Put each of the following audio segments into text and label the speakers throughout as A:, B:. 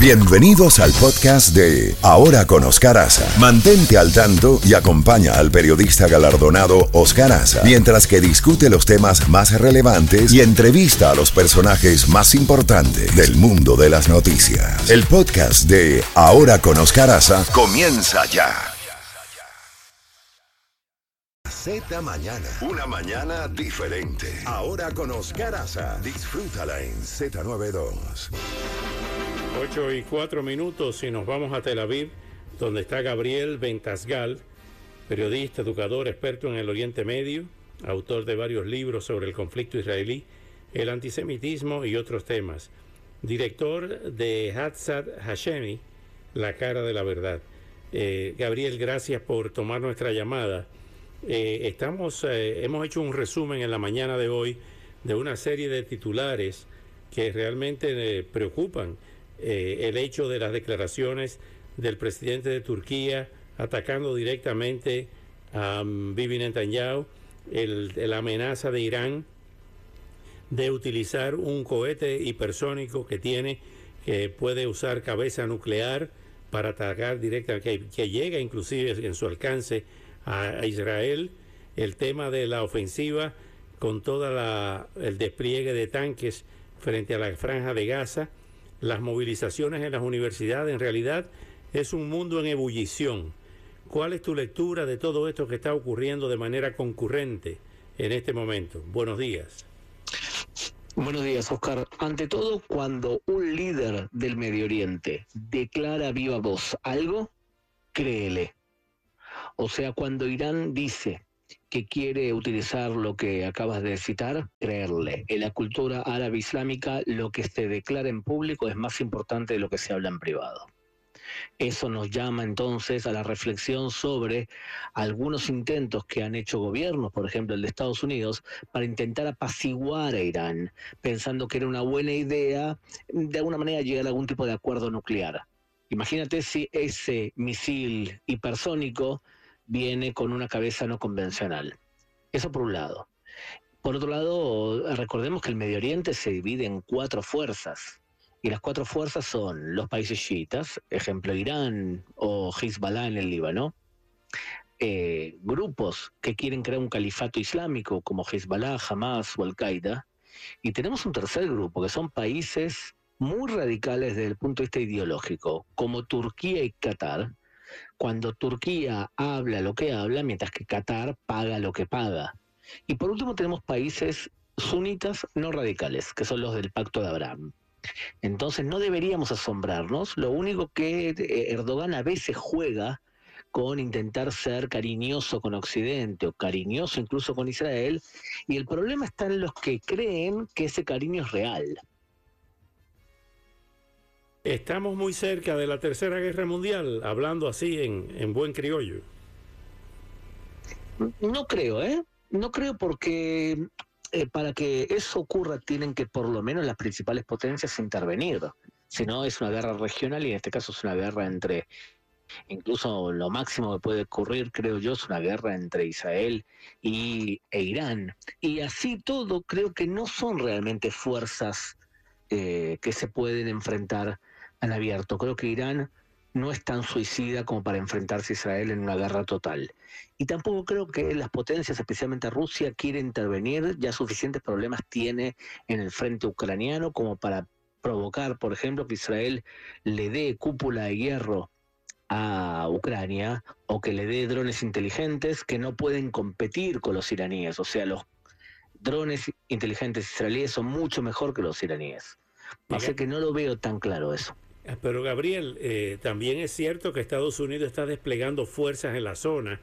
A: Bienvenidos al podcast de Ahora con Oscar Aza. Mantente al tanto y acompaña al periodista galardonado Oscar Aza mientras que discute los temas más relevantes y entrevista a los personajes más importantes del mundo de las noticias. El podcast de Ahora con Oscar Aza comienza ya. Z Mañana. Una mañana diferente. Ahora con Oscar Aza. Disfrútala en Z92.
B: 8 y 4 minutos y nos vamos a Tel Aviv, donde está Gabriel Ventasgal, periodista, educador, experto en el Oriente Medio, autor de varios libros sobre el conflicto israelí, el antisemitismo y otros temas. Director de Hatzad Hashemi, La cara de la verdad. Eh, Gabriel, gracias por tomar nuestra llamada. Eh, estamos, eh, hemos hecho un resumen en la mañana de hoy de una serie de titulares que realmente preocupan eh, el hecho de las declaraciones del presidente de Turquía atacando directamente a um, Bibi Netanyahu, la amenaza de Irán de utilizar un cohete hipersónico que tiene, que puede usar cabeza nuclear para atacar directamente, que, llega inclusive en su alcance a, Israel, el tema de la ofensiva con todo el despliegue de tanques frente a la franja de Gaza, las movilizaciones en las universidades, en realidad es un mundo en ebullición. ¿Cuál es tu lectura de todo esto que está ocurriendo de manera concurrente en este momento? Buenos días.
C: Buenos días, Oscar. Ante todo, cuando un líder del Medio Oriente declara viva voz algo, créele. O sea, cuando Irán dice que quiere utilizar lo que acabas de citar, creerle. En la cultura árabe islámica lo que se declara en público es más importante de lo que se habla en privado. Eso nos llama entonces a la reflexión sobre algunos intentos que han hecho gobiernos, por ejemplo el de Estados Unidos, para intentar apaciguar a Irán, pensando que era una buena idea de alguna manera llegar a algún tipo de acuerdo nuclear. Imagínate si ese misil hipersónico viene con una cabeza no convencional. Eso por un lado. Por otro lado, recordemos que el Medio Oriente se divide en cuatro fuerzas. Y las cuatro fuerzas son los países chiitas, ejemplo Irán o Hezbollah en el Líbano, eh, grupos que quieren crear un califato islámico como Hezbollah, Hamas o Al-Qaeda, y tenemos un tercer grupo que son países muy radicales desde el punto de vista ideológico, como Turquía y Qatar, cuando Turquía habla lo que habla, mientras que Qatar paga lo que paga. Y por último tenemos países sunitas no radicales, que son los del Pacto de Abraham. Entonces no deberíamos asombrarnos, lo único que eh, Erdogan a veces juega con intentar ser cariñoso con Occidente o cariñoso incluso con Israel, y el problema está en los que creen que ese cariño es real.
B: Estamos muy cerca de la Tercera Guerra Mundial, hablando así en, buen criollo.
C: No creo, ¿eh? No creo porque eh, para que eso ocurra tienen que por lo menos las principales potencias intervenir. Si no, es una guerra regional y en este caso es una guerra entre, incluso lo máximo que puede ocurrir, creo yo, es una guerra entre Israel y, e Irán. Y así todo, creo que no son realmente fuerzas eh, que se pueden enfrentar han abierto. Creo que Irán no es tan suicida como para enfrentarse a Israel en una guerra total. Y tampoco creo que las potencias, especialmente Rusia, quiera intervenir. Ya suficientes problemas tiene en el frente ucraniano como para provocar, por ejemplo, que Israel le dé cúpula de hierro a Ucrania o que le dé drones inteligentes que no pueden competir con los iraníes. O sea, los drones inteligentes israelíes son mucho mejor que los iraníes. Así que no lo veo tan claro eso.
B: Ah, pero Gabriel, eh, también es cierto que Estados Unidos está desplegando fuerzas en la zona,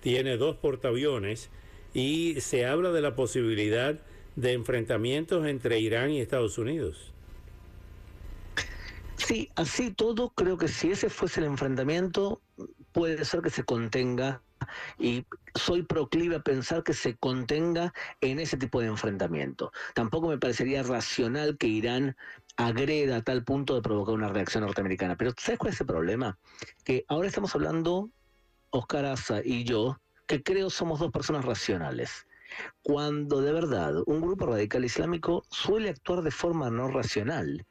B: tiene dos portaaviones y se habla de la posibilidad de enfrentamientos entre Irán y Estados Unidos.
C: Sí, así todo, creo que si ese fuese el enfrentamiento, puede ser que se contenga y soy proclive a pensar que se contenga en ese tipo de enfrentamiento. Tampoco me parecería racional que Irán agreda a tal punto de provocar una reacción norteamericana. Pero ¿sabes cuál es el problema? Que ahora estamos hablando, Oscar Asa y yo, que creo somos dos personas racionales. Cuando de verdad un grupo radical islámico suele actuar de forma no racional.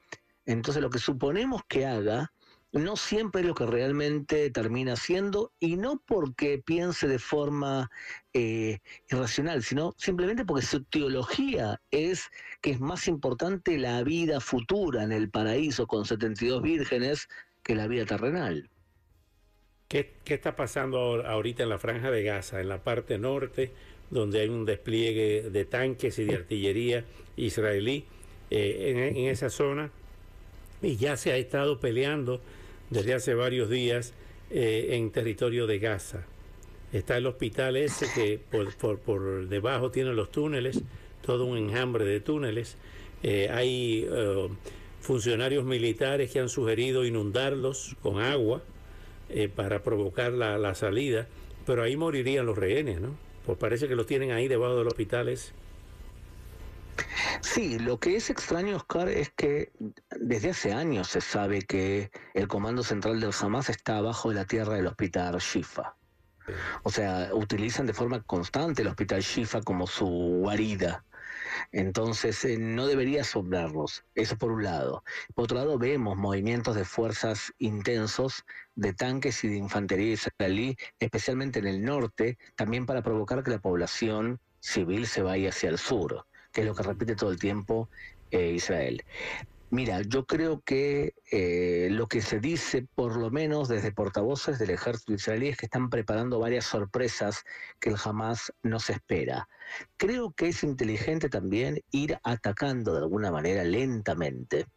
C: Entonces lo que suponemos que haga no siempre es lo que realmente termina siendo y no porque piense de forma eh, irracional, sino simplemente porque su teología es que es más importante la vida futura en el paraíso con 72 vírgenes que la vida terrenal.
B: ¿Qué, qué está pasando ahorita en la franja de Gaza, en la parte norte, donde hay un despliegue de tanques y de artillería israelí eh, en, en esa zona? Y ya se ha estado peleando desde hace varios días eh, en territorio de Gaza. Está el hospital ese que por, por, debajo tiene los túneles, todo un enjambre de túneles. Eh, hay eh, funcionarios militares que han sugerido inundarlos con agua para provocar la, salida, pero ahí morirían los rehenes, ¿no? Pues parece que los tienen ahí debajo del hospital ese.
C: Sí, lo que es extraño, Oscar, es que desde hace años se sabe que el comando central del Hamas está abajo de la tierra del hospital Shifa. O sea, utilizan de forma constante el hospital Shifa como su guarida. Entonces, eh, no debería asombrarlos. Eso por un lado. Por otro lado, vemos movimientos de fuerzas intensos de tanques y de infantería israelí, especialmente en el norte, también para provocar que la población civil se vaya hacia el sur que es lo que repite todo el tiempo eh, Israel. Mira, yo creo que eh, lo que se dice, por lo menos desde portavoces del ejército israelí, es que están preparando varias sorpresas que el Hamas no se espera. Creo que es inteligente también ir atacando de alguna manera lentamente,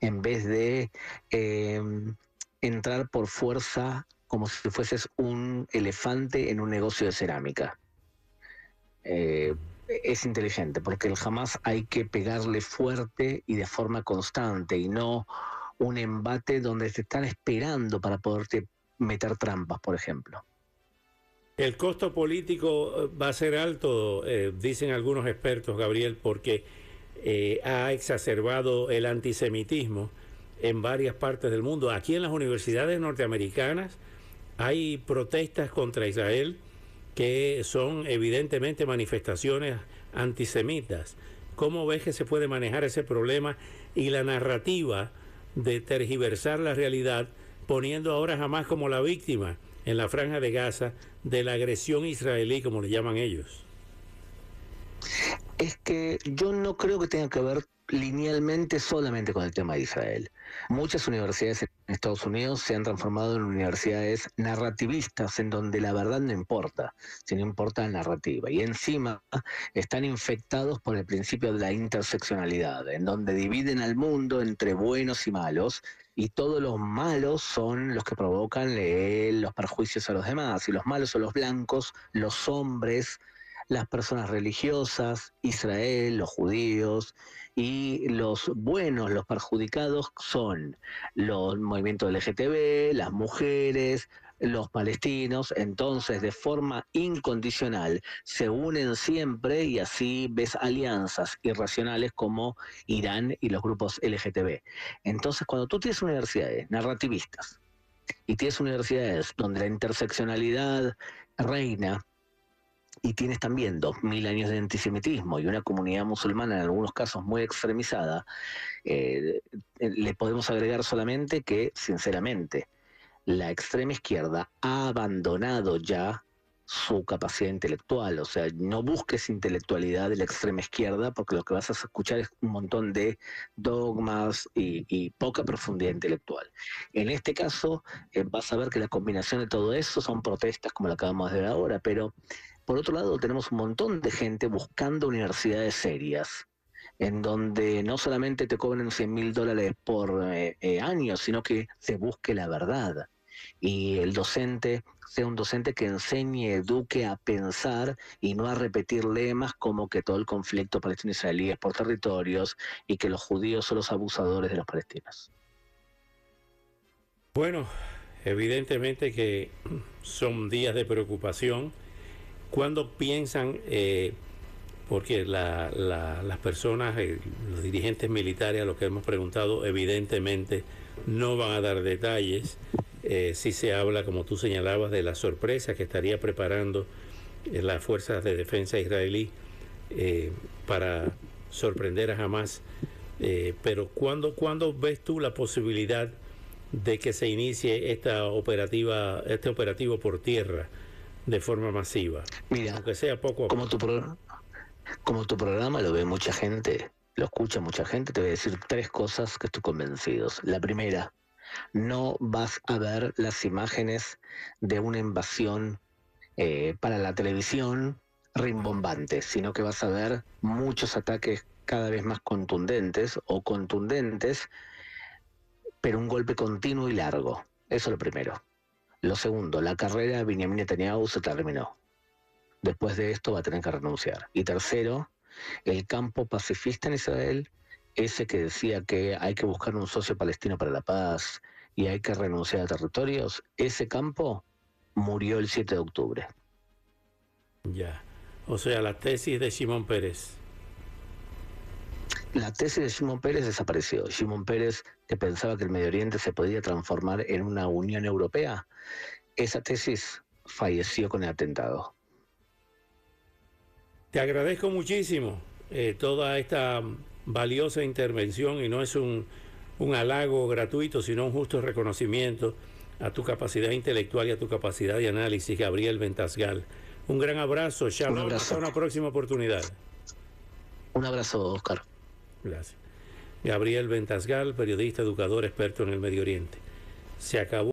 C: en vez de em, entrar por fuerza como si fueses un elefante en un negocio de cerámica. Eh, es inteligente, porque el jamás hay que pegarle fuerte y de forma constante y no un embate donde te están esperando para poderte meter trampas, por ejemplo.
B: El costo político eh, va a ser alto, eh, dicen algunos expertos, Gabriel, porque eh, ha exacerbado el antisemitismo en varias partes del mundo. Aquí en las universidades norteamericanas hay protestas contra Israel que son evidentemente manifestaciones antisemitas. ¿Cómo ves que se puede manejar ese problema y la narrativa de tergiversar la realidad poniendo ahora jamás como la víctima en la franja de Gaza de la agresión israelí, como le llaman ellos?
C: Es que yo no creo que tenga que ver linealmente solamente con el tema de Israel. Muchas universidades en Estados Unidos se han transformado en universidades narrativistas, en donde la verdad no importa, sino importa la narrativa. Y encima están infectados por el principio de la interseccionalidad, en donde dividen al mundo entre buenos y malos, y todos los malos son los que provocan los perjuicios a los demás, y los malos son los blancos, los hombres, las personas religiosas, Israel, los judíos, y los buenos, los perjudicados son los movimientos LGTB, las mujeres, los palestinos, entonces de forma incondicional se unen siempre y así ves alianzas irracionales como Irán y los grupos LGTB. Entonces cuando tú tienes universidades narrativistas y tienes universidades donde la interseccionalidad reina, y tienes también dos mil años de antisemitismo y una comunidad musulmana en algunos casos muy extremizada, eh, le podemos agregar solamente que, sinceramente, la extrema izquierda ha abandonado ya su capacidad intelectual, o sea, no busques intelectualidad de la extrema izquierda porque lo que vas a escuchar es un montón de dogmas y, poca profundidad intelectual. En este caso, eh, vas a ver que la combinación de todo eso son protestas como la acabamos de ver ahora, pero por otro lado, tenemos un montón de gente buscando universidades serias, en donde no solamente te cobren 100 mil dólares por eh, eh, año, sino que se busque la verdad. Y el docente sea un docente que enseñe, eduque a pensar y no a repetir lemas como que todo el conflicto palestino-israelí es por territorios y que los judíos son los abusadores de los palestinos.
B: Bueno, evidentemente que son días de preocupación cuando piensan, eh, porque las personas, eh, los dirigentes militares a los que hemos preguntado, evidentemente no van a dar detalles, eh, si se habla, como tú señalabas, de la sorpresa que estaría preparando las fuerzas de defensa israelí para sorprender a Hamas. Pero ¿cuándo, ¿cuándo ves tú la posibilidad de que se inicie esta operativa, este operativo por tierra de forma masiva?
C: Mira,
B: aunque sea poco a
C: como tu, como tu programa lo ve mucha gente, lo escucha mucha gente, te voy a decir tres cosas que estoy convencido. La primera, no vas a ver las imágenes de una invasión eh, para la televisión rimbombantes, sino que vas a ver muchos ataques cada vez más contundentes o contundentes, pero un golpe continuo y largo. Eso es lo primero. Lo segundo, la carrera de Benjamin Netanyahu se terminó. Después de esto va a tener que renunciar. Y tercero, el campo pacifista en Israel, ese que decía que hay que buscar un socio palestino para la paz y hay que renunciar a territorios, ese campo murió el 7 de octubre.
B: Ya. O sea, la tesis de Simón Pérez.
C: La tesis de Simón Pérez desapareció. Simón Pérez, que pensaba que el Medio Oriente se podía transformar en una Unión Europea, esa tesis falleció con el atentado.
B: Te agradezco muchísimo eh, toda esta valiosa intervención y no es un, un halago gratuito, sino un justo reconocimiento a tu capacidad intelectual y a tu capacidad de análisis, Gabriel Ventasgal. Un gran abrazo, Shalom. Hasta una próxima oportunidad.
C: Un abrazo, Oscar.
B: Gracias. Gabriel Ventasgal, periodista, educador, experto en el Medio Oriente. Se acabó.